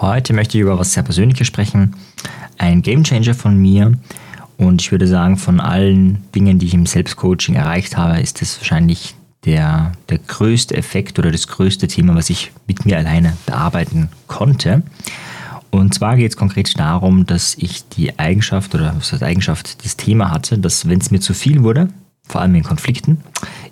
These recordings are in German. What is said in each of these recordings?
Heute möchte ich über was sehr Persönliches sprechen. Ein Gamechanger von mir. Und ich würde sagen, von allen Dingen, die ich im Selbstcoaching erreicht habe, ist das wahrscheinlich der, der größte Effekt oder das größte Thema, was ich mit mir alleine bearbeiten konnte. Und zwar geht es konkret darum, dass ich die Eigenschaft oder was heißt Eigenschaft, das Thema hatte, dass wenn es mir zu viel wurde, vor allem in Konflikten,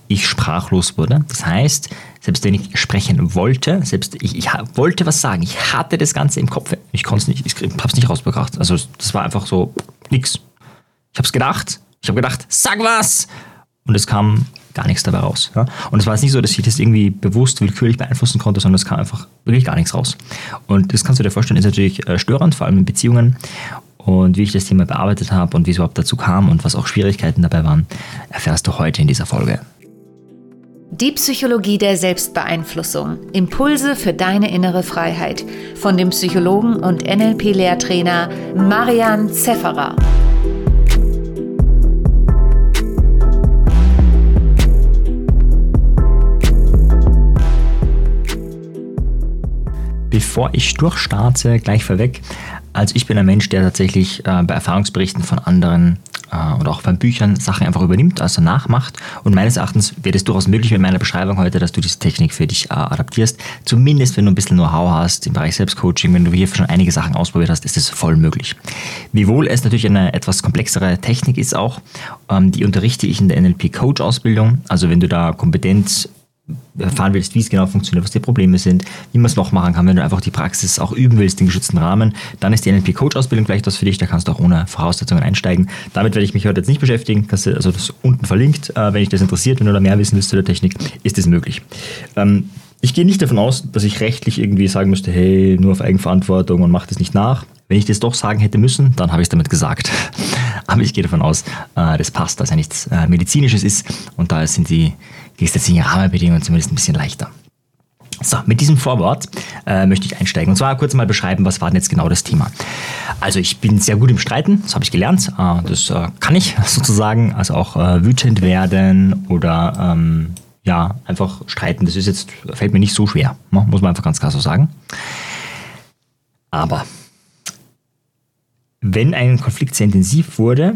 ich sprachlos wurde. Das heißt, selbst wenn ich sprechen wollte, selbst ich, ich wollte was sagen, ich hatte das Ganze im Kopf, ich konnte es nicht, ich habe es nicht rausgebracht. Also das war einfach so nix. Ich habe es gedacht, ich habe gedacht, sag was, und es kam gar nichts dabei raus. Ja? Und es war jetzt nicht so, dass ich das irgendwie bewusst willkürlich beeinflussen konnte, sondern es kam einfach wirklich gar nichts raus. Und das kannst du dir vorstellen, ist natürlich äh, störend, vor allem in Beziehungen. Und wie ich das Thema bearbeitet habe und wie es überhaupt dazu kam und was auch Schwierigkeiten dabei waren, erfährst du heute in dieser Folge. Die Psychologie der Selbstbeeinflussung. Impulse für deine innere Freiheit. Von dem Psychologen und NLP-Lehrtrainer Marian Zefferer. Bevor ich durchstarte, gleich vorweg, also ich bin ein Mensch, der tatsächlich äh, bei Erfahrungsberichten von anderen äh, oder auch bei Büchern Sachen einfach übernimmt, also nachmacht. Und meines Erachtens wäre es durchaus möglich mit meiner Beschreibung heute, dass du diese Technik für dich äh, adaptierst. Zumindest wenn du ein bisschen Know-how hast im Bereich Selbstcoaching, wenn du hier schon einige Sachen ausprobiert hast, ist es voll möglich. Wiewohl es natürlich eine etwas komplexere Technik ist auch, ähm, die unterrichte ich in der NLP-Coach-Ausbildung. Also wenn du da Kompetenz erfahren willst, wie es genau funktioniert, was die Probleme sind, wie man es noch machen kann, wenn du einfach die Praxis auch üben willst, den geschützten Rahmen, dann ist die NLP-Coach-Ausbildung vielleicht was für dich, da kannst du auch ohne Voraussetzungen einsteigen. Damit werde ich mich heute jetzt nicht beschäftigen, also das ist unten verlinkt, äh, wenn dich das interessiert, wenn du da mehr wissen willst zu der Technik, ist das möglich. Ähm, ich gehe nicht davon aus, dass ich rechtlich irgendwie sagen müsste, hey, nur auf Eigenverantwortung und mach das nicht nach. Wenn ich das doch sagen hätte müssen, dann habe ich es damit gesagt. Aber ich gehe davon aus, äh, das passt, dass ja nichts äh, Medizinisches ist und da sind die gesetzlichen Rahmenbedingungen zumindest ein bisschen leichter. So, mit diesem Vorwort äh, möchte ich einsteigen und zwar kurz mal beschreiben, was war denn jetzt genau das Thema. Also ich bin sehr gut im Streiten, das habe ich gelernt, äh, das äh, kann ich sozusagen, also auch äh, wütend werden oder ähm, ja, einfach streiten, das ist jetzt, fällt mir nicht so schwer, ne? muss man einfach ganz klar so sagen. Aber wenn ein Konflikt sehr intensiv wurde,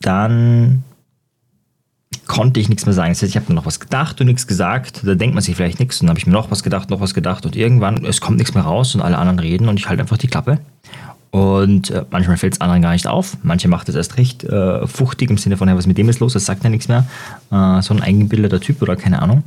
dann konnte ich nichts mehr sagen. Das heißt, ich habe noch was gedacht und nichts gesagt. Da denkt man sich vielleicht nichts. Und dann habe ich mir noch was gedacht, noch was gedacht. Und irgendwann, es kommt nichts mehr raus und alle anderen reden und ich halte einfach die Klappe. Und äh, manchmal fällt es anderen gar nicht auf. Manche macht es erst recht äh, fuchtig im Sinne von, hey, was mit dem ist los? Das sagt ja nichts mehr. Äh, so ein eingebildeter Typ oder keine Ahnung.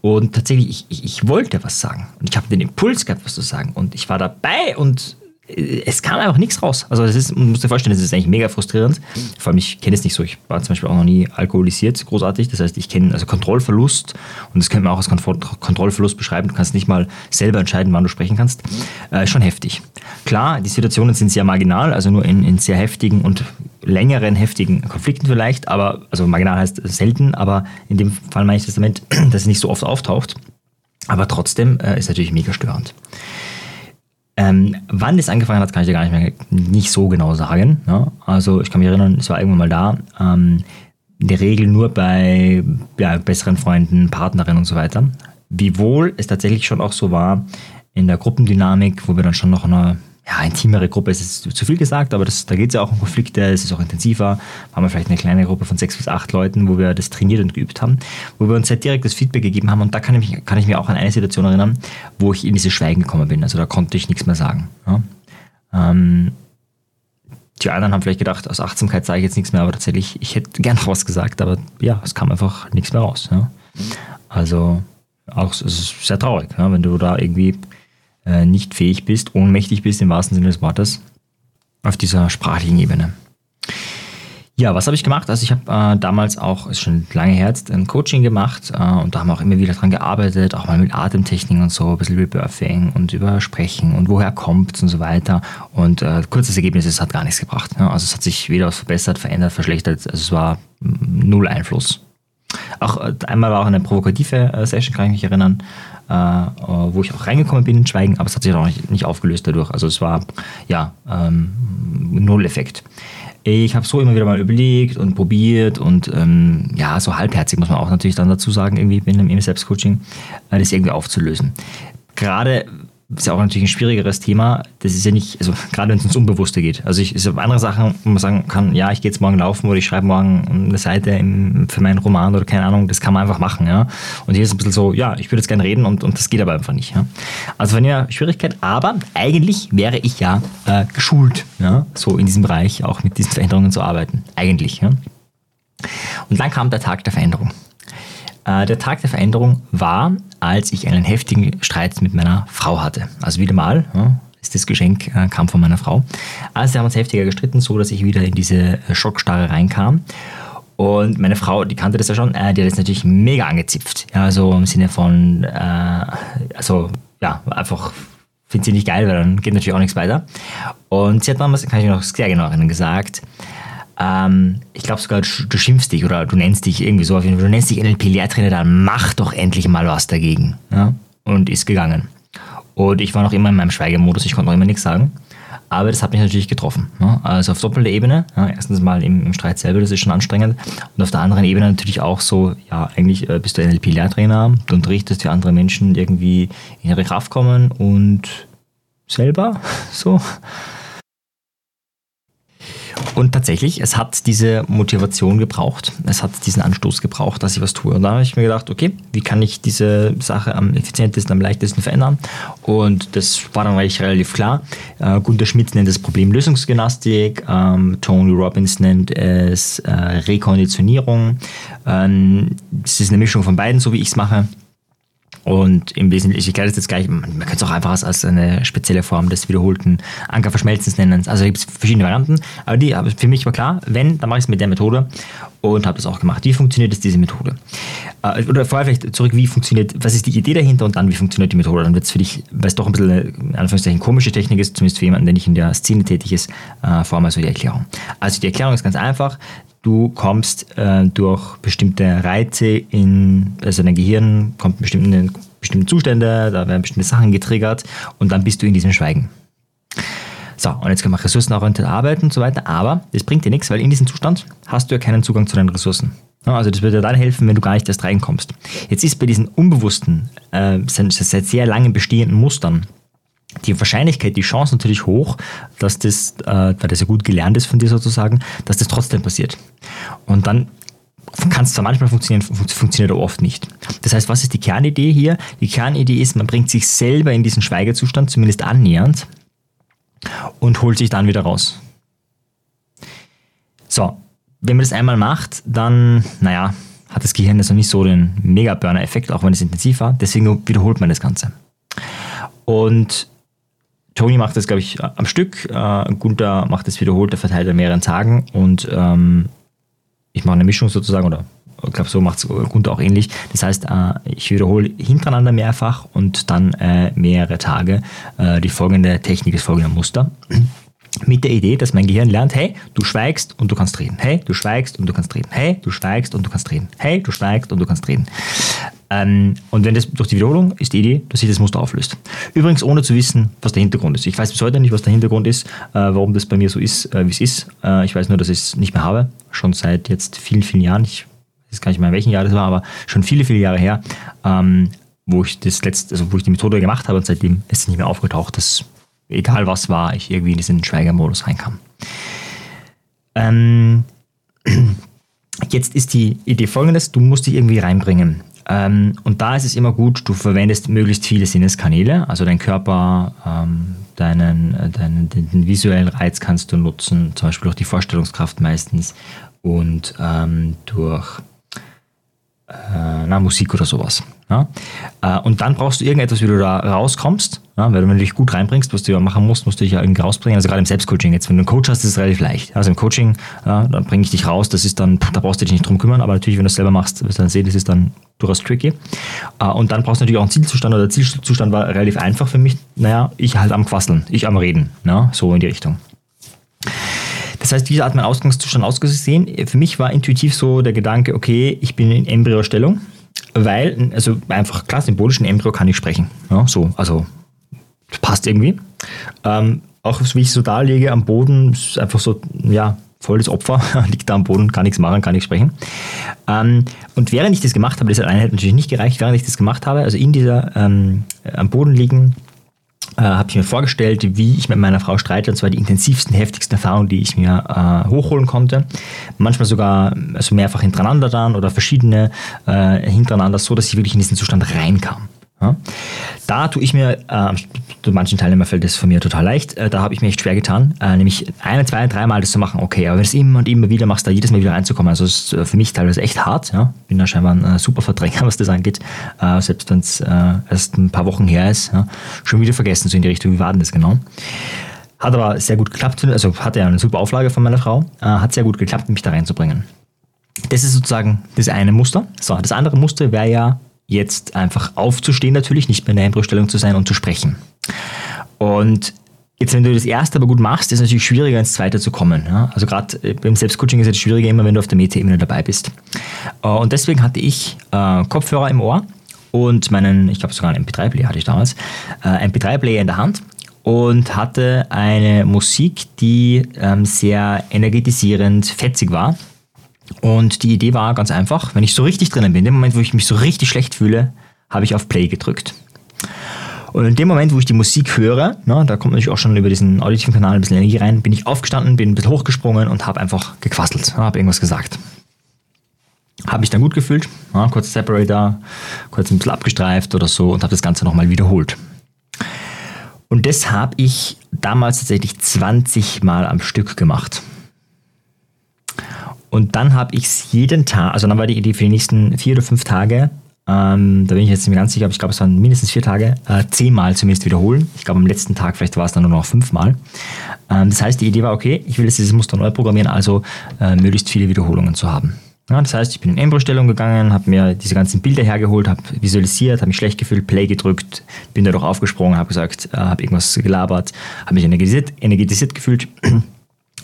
Und tatsächlich, ich, ich, ich wollte was sagen. Und ich habe den Impuls gehabt, was zu sagen. Und ich war dabei und es kam einfach nichts raus. Also das ist, muss sich vorstellen, das ist eigentlich mega frustrierend. Vor allem, ich kenne es nicht so. Ich war zum Beispiel auch noch nie alkoholisiert, großartig. Das heißt, ich kenne also Kontrollverlust und das könnte man auch als Kontrollverlust beschreiben. Du kannst nicht mal selber entscheiden, wann du sprechen kannst. Äh, schon heftig. Klar, die Situationen sind sehr marginal, also nur in, in sehr heftigen und längeren heftigen Konflikten vielleicht, aber also marginal heißt selten, aber in dem Fall meine ich das damit, dass es nicht so oft auftaucht. Aber trotzdem äh, ist natürlich mega störend. Ähm, wann das angefangen hat, kann ich dir gar nicht mehr nicht so genau sagen. Ne? Also ich kann mich erinnern, es war irgendwann mal da. Ähm, in der Regel nur bei ja, besseren Freunden, Partnerinnen und so weiter. Wiewohl es tatsächlich schon auch so war in der Gruppendynamik, wo wir dann schon noch eine ja, intimere Gruppe ist zu viel gesagt, aber das, da geht es ja auch um Konflikte, es ist auch intensiver. Haben wir vielleicht eine kleine Gruppe von sechs bis acht Leuten, wo wir das trainiert und geübt haben, wo wir uns sehr direktes Feedback gegeben haben. Und da kann ich, mich, kann ich mir auch an eine Situation erinnern, wo ich in dieses Schweigen gekommen bin. Also da konnte ich nichts mehr sagen. Ja. Ähm, die anderen haben vielleicht gedacht, aus Achtsamkeit sage ich jetzt nichts mehr, aber tatsächlich, ich hätte gern was gesagt, aber ja, es kam einfach nichts mehr raus. Ja. Also auch es ist sehr traurig, ja, wenn du da irgendwie äh, nicht fähig bist, ohnmächtig bist im wahrsten Sinne des Wortes, auf dieser sprachlichen Ebene. Ja, was habe ich gemacht? Also ich habe äh, damals auch, ist schon lange her, ein Coaching gemacht äh, und da haben wir auch immer wieder dran gearbeitet, auch mal mit Atemtechniken und so, ein bisschen Rebirthing und über Sprechen und woher kommt und so weiter. Und äh, kurzes Ergebnis, es hat gar nichts gebracht. Ne? Also es hat sich weder was verbessert, verändert, verschlechtert. Also es war null Einfluss. Auch äh, einmal war auch eine provokative äh, Session, kann ich mich erinnern, äh, wo ich auch reingekommen bin in Schweigen, aber es hat sich auch nicht, nicht aufgelöst dadurch. Also es war ja ähm, Null-Effekt. Ich habe so immer wieder mal überlegt und probiert und ähm, ja, so halbherzig muss man auch natürlich dann dazu sagen, irgendwie in einem Selbstcoaching, äh, das irgendwie aufzulösen. Gerade ist ja auch natürlich ein schwierigeres Thema. Das ist ja nicht, also gerade wenn es ums Unbewusste geht. Also ich, es ist andere Sachen, wo man sagen kann, ja, ich gehe jetzt morgen laufen oder ich schreibe morgen eine Seite im, für meinen Roman oder keine Ahnung, das kann man einfach machen, ja. Und hier ist ein bisschen so, ja, ich würde jetzt gerne reden und, und das geht aber einfach nicht, ja. Also von der Schwierigkeit, aber eigentlich wäre ich ja äh, geschult, ja, so in diesem Bereich auch mit diesen Veränderungen zu arbeiten. Eigentlich, ja. Und dann kam der Tag der Veränderung. Äh, der Tag der Veränderung war, als ich einen heftigen Streit mit meiner Frau hatte. Also wieder mal, ist das Geschenk äh, kam von meiner Frau. Also wir haben uns heftiger gestritten, so dass ich wieder in diese äh, Schockstarre reinkam. Und meine Frau, die kannte das ja schon, die hat das natürlich mega angezipft. Also im Sinne von, also ja, einfach findet sie nicht geil, weil dann geht natürlich auch nichts weiter. Und sie hat damals, kann ich mich noch sehr genau erinnern, gesagt, ähm, ich glaube sogar, du, schimpfst dich oder du nennst dich irgendwie so, du nennst dich NLP-Lehrtrainer, dann mach doch endlich mal was dagegen. Ja? Und ist gegangen. Und ich war noch immer in meinem Schweigemodus, ich konnte noch immer nichts sagen. Aber das hat mich natürlich getroffen. Ja? Also auf doppelter Ebene. Ja? Erstens mal im, im, Streit selber, das ist schon anstrengend. Und auf der anderen Ebene natürlich auch so, ja, eigentlich äh, bist du NLP-Lehrtrainer, du unterrichtest wie andere Menschen irgendwie in ihre Kraft kommen und selber so. Und tatsächlich, es hat diese Motivation gebraucht, es hat diesen Anstoß gebraucht, dass ich was tue. Und da habe ich mir gedacht, okay, wie kann ich diese Sache am effizientesten, am leichtesten verändern? Und das war dann eigentlich relativ klar. Äh, Gunter Schmidt nennt es Problemlösungsgymnastik, ähm, Tony Robbins nennt es äh, Rekonditionierung. Ähm, es ist eine Mischung von beiden, so wie ich es mache. Und im Wesentlichen, ich erkläre das jetzt gleich, man, könnte es auch einfach als, als, eine spezielle Form des wiederholten Ankerverschmelzens nennen. Also gibt es verschiedene Varianten, aber die aber für mich war klar, wenn, dann mache ich es mit der Methode und habe das auch gemacht. Wie funktioniert jetzt diese Methode? Äh, oder vorher vielleicht zurück, wie funktioniert, was ist die Idee dahinter und dann, wie funktioniert die Methode? Dann wird es für dich, weil es doch ein bisschen eine, in Anführungszeichen, komische Technik ist, zumindest für jemanden, der nicht in der Szene tätig ist, äh, vor allem also die Erklärung. Also die Erklärung ist ganz einfach. Du kommst äh, durch bestimmte Reize in, also dein Gehirn kommt bestimmte, bestimmte Zustände, da werden bestimmte Sachen getriggert und dann bist du in diesem Schweigen. So, und jetzt kann man ressourcenorientiert arbeiten und so weiter, aber das bringt dir nichts, weil in diesem Zustand hast du ja keinen Zugang zu deinen Ressourcen. Also das würde dir dann helfen, wenn du gar nicht erst reinkommst. Jetzt ist bei diesen unbewussten, äh, seit sehr lange bestehenden Mustern die Wahrscheinlichkeit, die Chance natürlich hoch, dass das, äh, weil das ja gut gelernt ist von dir sozusagen, dass das trotzdem passiert. Und dann kann es zwar manchmal funktionieren, funktioniert aber oft nicht. Das heißt, was ist die Kernidee hier? Die Kernidee ist, man bringt sich selber in diesen Schweigezustand, zumindest annähernd, und holt sich dann wieder raus. So, wenn man das einmal macht, dann, naja, hat das Gehirn jetzt noch nicht so den Mega-Burner-Effekt, auch wenn es intensiv war. Deswegen wiederholt man das Ganze. Und Tony macht das, glaube ich, am Stück. Äh, Gunther macht das wiederholt, der verteilt an mehreren Tagen. Und ähm, ich mache eine Mischung sozusagen, oder ich glaube, so macht es Gunther auch ähnlich. Das heißt, äh, ich wiederhole hintereinander mehrfach und dann äh, mehrere Tage äh, die folgende Technik, das folgende Muster mit der Idee, dass mein Gehirn lernt, hey, du schweigst und du kannst reden. Hey, du schweigst und du kannst reden. Hey, du schweigst und du kannst reden. Hey, du schweigst und du kannst reden. Ähm, und wenn das durch die Wiederholung ist die Idee, dass sich das Muster auflöst. Übrigens ohne zu wissen, was der Hintergrund ist. Ich weiß bis heute nicht, was der Hintergrund ist, äh, warum das bei mir so ist, äh, wie es ist. Äh, ich weiß nur, dass ich es nicht mehr habe. Schon seit jetzt vielen, vielen Jahren. Ich gar nicht mehr, in welchem Jahr das war, aber schon viele, viele Jahre her, ähm, wo ich das letzte, also wo ich die Methode gemacht habe und seitdem ist es nicht mehr aufgetaucht. Das egal was war, ich irgendwie in diesen Schweigermodus reinkam. Ähm, jetzt ist die Idee folgendes, du musst dich irgendwie reinbringen. Ähm, und da ist es immer gut, du verwendest möglichst viele Sinneskanäle, also dein Körper, ähm, deinen, deinen den, den, visuellen Reiz kannst du nutzen, zum Beispiel durch die Vorstellungskraft meistens und ähm, durch äh, na, Musik oder sowas. Ja? Äh, und dann brauchst du irgendetwas, wie du da rauskommst, ja? weil du dich gut reinbringst, was du ja machen musst, musst du dich ja irgendwie rausbringen. Also gerade im Selbstcoaching jetzt, wenn du einen Coach hast, ist es relativ leicht. Also im Coaching, ja, dann bringe ich dich raus, das ist dann, da brauchst du dich nicht drum kümmern, aber natürlich, wenn du es selber machst, wirst du dann sehen, das ist dann durchaus tricky. Äh, und dann brauchst du natürlich auch einen Zielzustand, oder der Zielzustand war relativ einfach für mich, naja, ich halt am Quasseln, ich am Reden, ja? so in die Richtung. Das heißt, diese hat mein Ausgangszustand ausgesehen. Für mich war intuitiv so der Gedanke, okay, ich bin in Embryostellung, weil, also einfach klar, symbolisch in Embryo kann ich sprechen. Ja, so, also passt irgendwie. Ähm, auch wie ich so da liege am Boden, ist einfach so, ja, volles Opfer, liegt da am Boden, kann nichts machen, kann nichts sprechen. Ähm, und während ich das gemacht habe, das hat natürlich nicht gereicht, während ich das gemacht habe, also in dieser ähm, am Boden liegen, äh, habe ich mir vorgestellt, wie ich mit meiner Frau streite, und zwar die intensivsten, heftigsten Erfahrungen, die ich mir äh, hochholen konnte. Manchmal sogar also mehrfach hintereinander dann oder verschiedene äh, hintereinander, so dass ich wirklich in diesen Zustand reinkam. Ja? Da tue ich mir, äh, manchen Teilnehmern fällt das von mir total leicht, äh, da habe ich mir echt schwer getan, äh, nämlich eine, zwei, dreimal das zu machen, okay, aber wenn du es immer und immer wieder machst, da jedes Mal wieder reinzukommen, also ist äh, für mich teilweise echt hart, ja, bin da scheinbar ein äh, super Verdränger, was das angeht, äh, selbst wenn es erst ein paar Wochen her ist, ja, schon wieder vergessen, so in die Richtung, wie war denn das genau? Hat aber sehr gut geklappt, also hatte ja eine super Auflage von meiner Frau, hat sehr gut geklappt, mich da reinzubringen. Das ist sozusagen das eine Muster. So, das andere Muster wäre ja jetzt einfach aufzustehen natürlich, nicht mehr in der Embryostellung zu sein und zu sprechen. Und Jetzt, wenn du das erste aber gut machst, ist es natürlich schwieriger, ins zweite zu kommen. Ja? Also gerade äh, beim Selbstcoaching ist es schwieriger immer, wenn du auf der Meta-Ebene dabei bist. Äh, und deswegen hatte ich äh, Kopfhörer im Ohr und meinen, ich glaube sogar einen MP3-Player hatte ich damals, äh, MP3-Player in der Hand und hatte eine Musik, die ähm, sehr energetisierend, fetzig war und die Idee war ganz einfach, wenn ich so richtig drinnen bin, in dem Moment, wo ich mich so richtig schlecht fühle, habe ich auf Play gedrückt. Und in dem Moment, wo ich die Musik höre, na, da kommt natürlich auch schon über diesen auditiven Kanal ein bisschen Energie rein, bin ich aufgestanden, bin ein bisschen hochgesprungen und habe einfach gequasselt, habe irgendwas gesagt. Habe mich dann gut gefühlt, ja, kurz Separator, kurz ein bisschen abgestreift oder so und habe das Ganze nochmal wiederholt. Und das habe ich damals tatsächlich 20 Mal am Stück gemacht. Und dann habe ich es jeden Tag, also dann war die Idee für die nächsten vier oder fünf Tage, ähm, da bin ich jetzt nicht mehr ganz sicher, aber ich glaube, es waren mindestens vier Tage, äh, zehnmal zumindest wiederholen. Ich glaube, am letzten Tag vielleicht war es dann nur noch fünfmal. Ähm, das heißt, die Idee war, okay, ich will jetzt dieses Muster neu programmieren, also äh, möglichst viele Wiederholungen zu haben. Ja, das heißt, ich bin in Embryostellung gegangen, habe mir diese ganzen Bilder hergeholt, habe visualisiert, habe mich schlecht gefühlt, Play gedrückt, bin dadurch aufgesprungen, habe gesagt, äh, habe irgendwas gelabert, habe mich energetisiert, energetisiert gefühlt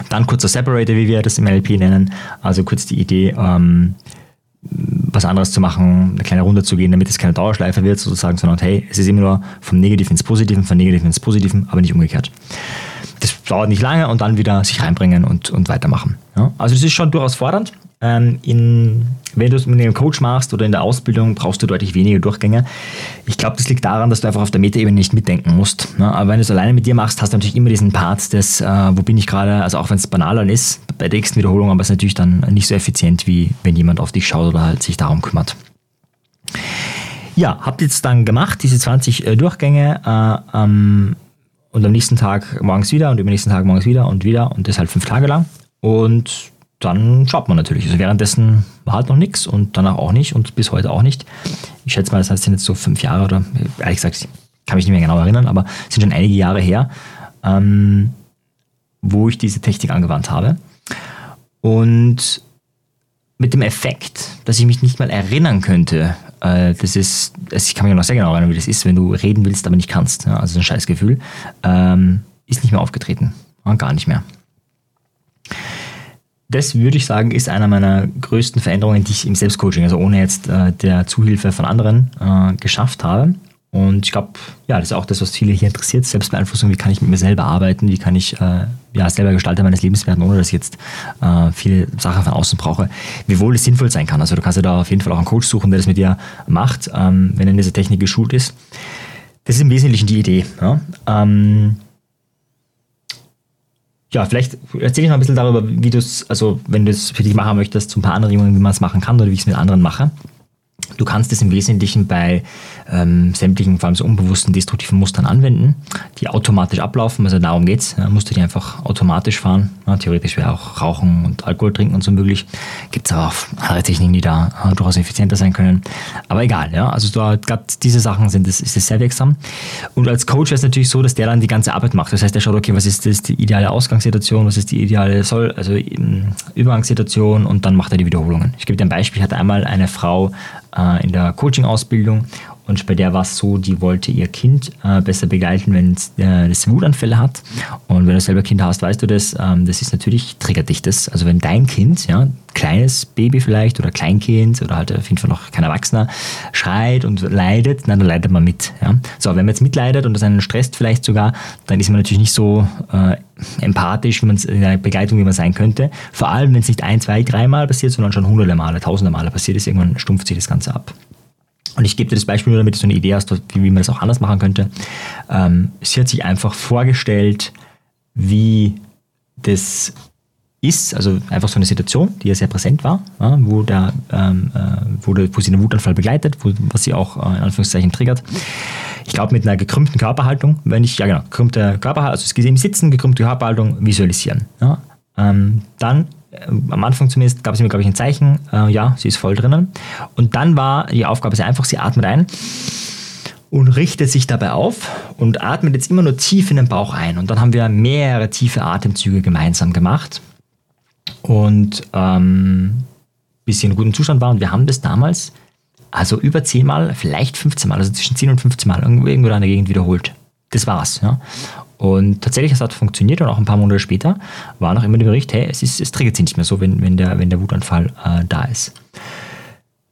dann kurzer Separator, wie wir das im NLP nennen, also kurz die Idee, ähm, was anderes zu machen, eine kleine Runde zu gehen, damit es keine Dauerschleife wird, sozusagen, sondern hey, es ist immer nur vom Negativen ins Positiven, von Negativen ins Positiven, aber nicht umgekehrt. Dauert nicht lange und dann wieder sich reinbringen und, und weitermachen. Ja? Also das ist schon durchaus fordernd. Ähm, in wenn du es mit einem Coach machst oder in der Ausbildung, brauchst du deutlich weniger Durchgänge. Ich glaube, das liegt daran, dass du einfach auf der Metaebene nicht mitdenken musst. Ne? Aber wenn du es alleine mit dir machst, hast du natürlich immer diesen Part des, äh, wo bin ich gerade, also auch wenn es banaler ist, bei der nächsten Wiederholung, aber es ist natürlich dann nicht so effizient, wie wenn jemand auf dich schaut oder halt sich darum kümmert. Ja, habt jetzt dann gemacht, diese 20 äh, Durchgänge äh, ähm, und am nächsten Tag morgens wieder und am nächsten Tag morgens wieder und wieder und das halt fünf Tage lang. Und dann schaut man natürlich. Also währenddessen war halt noch nichts und danach auch nicht und bis heute auch nicht. Ich schätze mal, das heißt, sind jetzt so fünf Jahre oder ehrlich gesagt, ich kann mich nicht mehr genau erinnern, aber es sind schon einige Jahre her, ähm, wo ich diese Technik angewandt habe. Und mit dem Effekt, dass ich mich nicht mal erinnern könnte, das ist, ich kann mich noch sehr genau erinnern, wie das ist, wenn du reden willst, aber nicht kannst. Ja, also ein Scheißgefühl, ähm, ist nicht mehr aufgetreten. Gar nicht mehr das würde ich sagen, ist einer meiner größten Veränderungen, die ich im Selbstcoaching, also ohne jetzt äh, der Zuhilfe von anderen, äh, geschafft habe. Und ich glaube, ja, das ist auch das, was viele hier interessiert. Selbstbeeinflussung, wie kann ich mit mir selber arbeiten, wie kann ich äh, ja, selber Gestalter meines Lebens werden, ohne dass ich jetzt äh, viele Sachen von außen brauche, wie wohl es sinnvoll sein kann. Also du kannst ja da auf jeden Fall auch einen Coach suchen, der das mit dir macht, ähm, wenn er in dieser Technik geschult ist. Das ist im Wesentlichen die Idee. Ja? Ähm, ja, vielleicht erzähle ich noch ein bisschen darüber, wie du es, also wenn du es für dich machen möchtest, so ein paar Anregungen, wie man es machen kann oder wie ich es mit anderen mache. Du kannst es im Wesentlichen bei ähm, sämtlichen, vor allem so unbewussten destruktiven Mustern anwenden, die automatisch ablaufen. Also darum geht es. Ja, musst du die einfach automatisch fahren. Ja, theoretisch wäre auch Rauchen und Alkohol trinken und so möglich. Gibt es aber auch andere Techniken, die da äh, durchaus effizienter sein können. Aber egal, ja. Also gerade diese Sachen sind das, ist es sehr wirksam. Und als Coach wäre es natürlich so, dass der dann die ganze Arbeit macht. Das heißt, der schaut, okay, was ist das die ideale Ausgangssituation, was ist die ideale Soll, also ähm, Übergangssituation und dann macht er die Wiederholungen. Ich gebe dir ein Beispiel. Ich hatte einmal eine Frau in der Coaching-Ausbildung und bei der war es so, die wollte ihr Kind äh, besser begleiten, wenn es äh, Wutanfälle hat. Und wenn du selber Kind hast, weißt du das. Ähm, das ist natürlich, triggert dich das. Also wenn dein Kind, ja, kleines Baby vielleicht oder Kleinkind oder halt auf jeden Fall noch kein Erwachsener, schreit und leidet, dann leidet man mit. Ja. So, wenn man jetzt mitleidet und das einen stresst vielleicht sogar, dann ist man natürlich nicht so äh, empathisch wie man in der Begleitung, wie man sein könnte. Vor allem, wenn es nicht ein, zwei, dreimal passiert, sondern schon hunderte Male, tausende Male passiert ist, irgendwann stumpft sich das Ganze ab. Und ich gebe dir das Beispiel nur, damit du so eine Idee hast, wie, wie man das auch anders machen könnte. Ähm, sie hat sich einfach vorgestellt, wie das ist, also einfach so eine Situation, die ja sehr präsent war, ja, wo, der, ähm, äh, wo, der, wo sie einen Wutanfall begleitet, wo, was sie auch äh, in Anführungszeichen triggert. Ich glaube, mit einer gekrümmten Körperhaltung, wenn ich, ja genau, gekrümmte Körperhaltung, also es gesehen sitzen, gekrümmte Körperhaltung, visualisieren. Ja. Ähm, dann, am Anfang zumindest, gab es mir, glaube ich, ein Zeichen, äh, ja, sie ist voll drinnen. Und dann war die Aufgabe sehr einfach, sie atmet ein und richtet sich dabei auf und atmet jetzt immer nur tief in den Bauch ein. Und dann haben wir mehrere tiefe Atemzüge gemeinsam gemacht und ähm, bis sie in gutem Zustand war. Und wir haben das damals also über 10 Mal, vielleicht 15 Mal, also zwischen 10 und 15 Mal irgendwo da in der Gegend wiederholt. Das war's. Ja. Und tatsächlich, es hat funktioniert und auch ein paar Monate später war noch immer der Bericht, hey, es, ist, es triggert sich nicht mehr so, wenn, wenn, der, wenn der Wutanfall äh, da ist.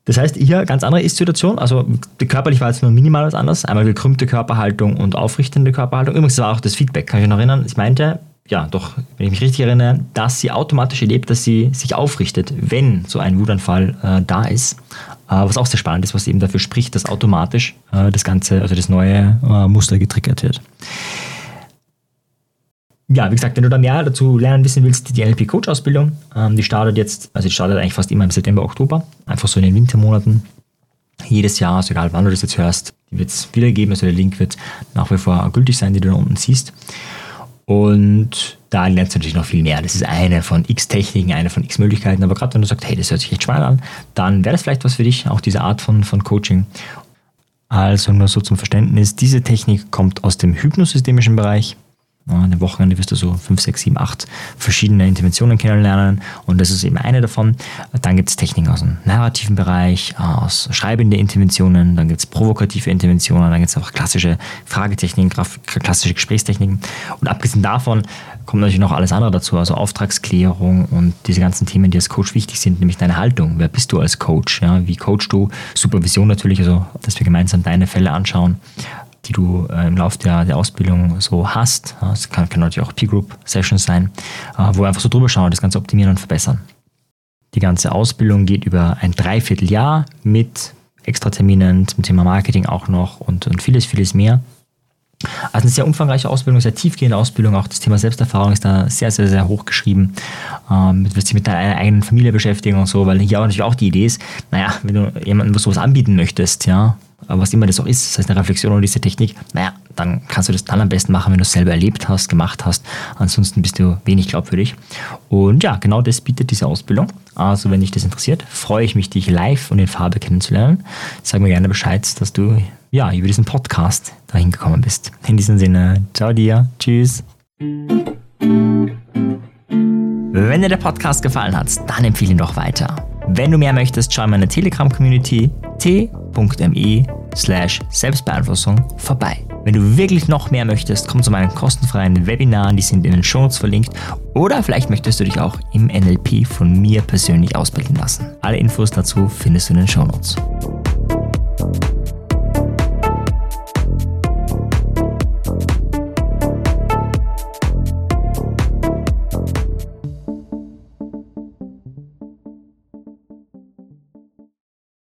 Das heißt, hier ganz andere Ist-Situation. Also körperlich war jetzt nur minimal was anders. Einmal gekrümmte Körperhaltung und aufrichtende Körperhaltung. Übrigens war auch das Feedback, kann ich mich noch erinnern. Ich meinte, ja, doch, wenn ich mich richtig erinnere, dass sie automatisch erlebt, dass sie sich aufrichtet, wenn so ein Wutanfall äh, da ist. Äh, was auch sehr spannend ist, was eben dafür spricht, dass automatisch äh, das Ganze, also das neue äh, Muster getriggert wird ja, wie gesagt, wenn du da mehr dazu lernen wissen willst, die NLP-Coach-Ausbildung, ähm, die startet jetzt, also die startet eigentlich fast immer im September, Oktober, einfach so in den Wintermonaten. Jedes Jahr, also egal wann du das jetzt hörst, die wird es wiedergeben, also der Link wird nach wie vor gültig sein, die du da unten siehst. Und da lernst du natürlich noch viel mehr. Das ist eine von x Techniken, eine von x Möglichkeiten. Aber gerade wenn du sagst, hey, das hört sich echt spannend an, dann wäre das vielleicht was für dich, auch diese Art von, von Coaching. Also nur so zum Verständnis, diese Technik kommt aus dem hypnosystemischen Bereich. An den Wochenende wirst du so 5, 6, 7, 8 verschiedene Interventionen kennenlernen und das ist eben eine davon. Dann gibt es Techniken aus dem narrativen Bereich, aus schreibende Interventionen, dann gibt es provokative Interventionen, dann gibt es auch klassische Fragetechniken, klassische Gesprächstechniken und abgesehen davon kommt natürlich noch alles andere dazu, also Auftragsklärung und diese ganzen Themen, die als Coach wichtig sind, nämlich deine Haltung. Wer bist du als Coach? Ja? Wie coachst du? Supervision natürlich, also dass wir gemeinsam deine Fälle anschauen die du äh, im Laufe der, der Ausbildung so hast. Es kann, kann natürlich auch Peer-Group-Sessions sein, äh, wo wir einfach so drüber schauen, das Ganze optimieren und verbessern. Die ganze Ausbildung geht über ein Dreivierteljahr mit Extraterminen zum Thema Marketing auch noch und, und vieles, vieles mehr. Also eine sehr umfangreiche Ausbildung, sehr tiefgehende Ausbildung. Auch das Thema Selbsterfahrung ist da sehr, sehr, sehr hoch geschrieben. Ähm, du wirst dich mit deiner eigenen Familie beschäftigen und so, weil hier auch natürlich auch die Idee ist, naja, wenn du jemandem sowas anbieten möchtest, ja, was immer das auch ist, das heißt eine Reflexion oder diese Technik, naja, dann kannst du das dann am besten machen, wenn du es selber erlebt hast, gemacht hast. Ansonsten bist du wenig glaubwürdig. Und ja, genau das bietet diese Ausbildung. Also wenn dich das interessiert, freue ich mich, dich live und in Farbe kennenzulernen. Sag mir gerne Bescheid, dass du ja über diesen Podcast dahin gekommen bist. In diesem Sinne, ciao dir, tschüss. Wenn dir der Podcast gefallen hat, dann empfehle ihn doch weiter. Wenn du mehr möchtest, schau in meine Telegram-Community t.me slash Selbstbeeinflussung vorbei. Wenn du wirklich noch mehr möchtest, komm zu meinen kostenfreien Webinaren, die sind in den Shownotes verlinkt. Oder vielleicht möchtest du dich auch im NLP von mir persönlich ausbilden lassen. Alle Infos dazu findest du in den Shownotes. Notes.